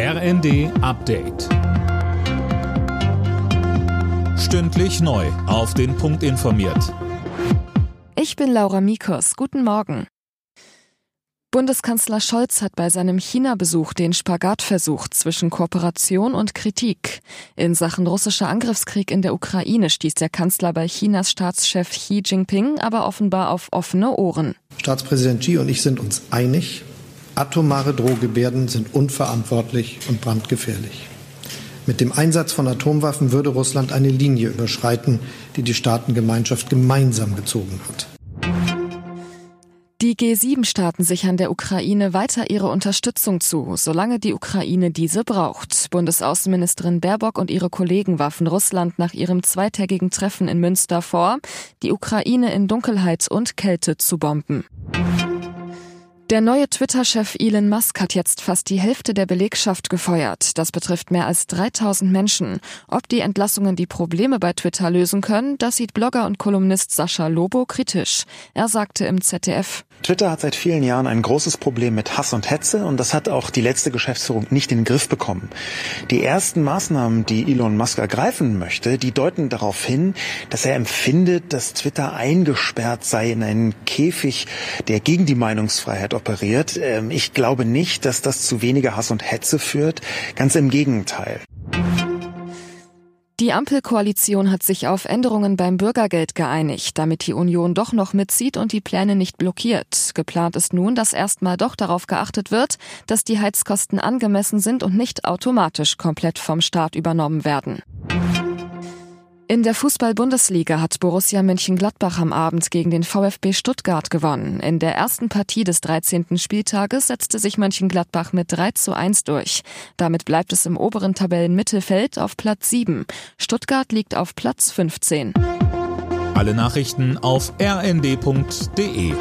RND Update. Stündlich neu. Auf den Punkt informiert. Ich bin Laura Mikos. Guten Morgen. Bundeskanzler Scholz hat bei seinem China-Besuch den Spagat versucht zwischen Kooperation und Kritik. In Sachen russischer Angriffskrieg in der Ukraine stieß der Kanzler bei Chinas Staatschef Xi Jinping aber offenbar auf offene Ohren. Staatspräsident Xi und ich sind uns einig, Atomare Drohgebärden sind unverantwortlich und brandgefährlich. Mit dem Einsatz von Atomwaffen würde Russland eine Linie überschreiten, die die Staatengemeinschaft gemeinsam gezogen hat. Die G7-Staaten sichern der Ukraine weiter ihre Unterstützung zu, solange die Ukraine diese braucht. Bundesaußenministerin Baerbock und ihre Kollegen warfen Russland nach ihrem zweitägigen Treffen in Münster vor, die Ukraine in Dunkelheit und Kälte zu bomben. Der neue Twitter-Chef Elon Musk hat jetzt fast die Hälfte der Belegschaft gefeuert. Das betrifft mehr als 3000 Menschen. Ob die Entlassungen die Probleme bei Twitter lösen können, das sieht Blogger und Kolumnist Sascha Lobo kritisch. Er sagte im ZDF, Twitter hat seit vielen Jahren ein großes Problem mit Hass und Hetze und das hat auch die letzte Geschäftsführung nicht in den Griff bekommen. Die ersten Maßnahmen, die Elon Musk ergreifen möchte, die deuten darauf hin, dass er empfindet, dass Twitter eingesperrt sei in einen Käfig, der gegen die Meinungsfreiheit operiert. Ähm, ich glaube nicht, dass das zu weniger Hass und Hetze führt. Ganz im Gegenteil. Die Ampelkoalition hat sich auf Änderungen beim Bürgergeld geeinigt, damit die Union doch noch mitzieht und die Pläne nicht blockiert. Geplant ist nun, dass erstmal doch darauf geachtet wird, dass die Heizkosten angemessen sind und nicht automatisch komplett vom Staat übernommen werden. In der Fußball-Bundesliga hat Borussia Mönchengladbach am Abend gegen den VfB Stuttgart gewonnen. In der ersten Partie des 13. Spieltages setzte sich Mönchengladbach mit 3 zu 1 durch. Damit bleibt es im oberen Tabellenmittelfeld auf Platz 7. Stuttgart liegt auf Platz 15. Alle Nachrichten auf rnd.de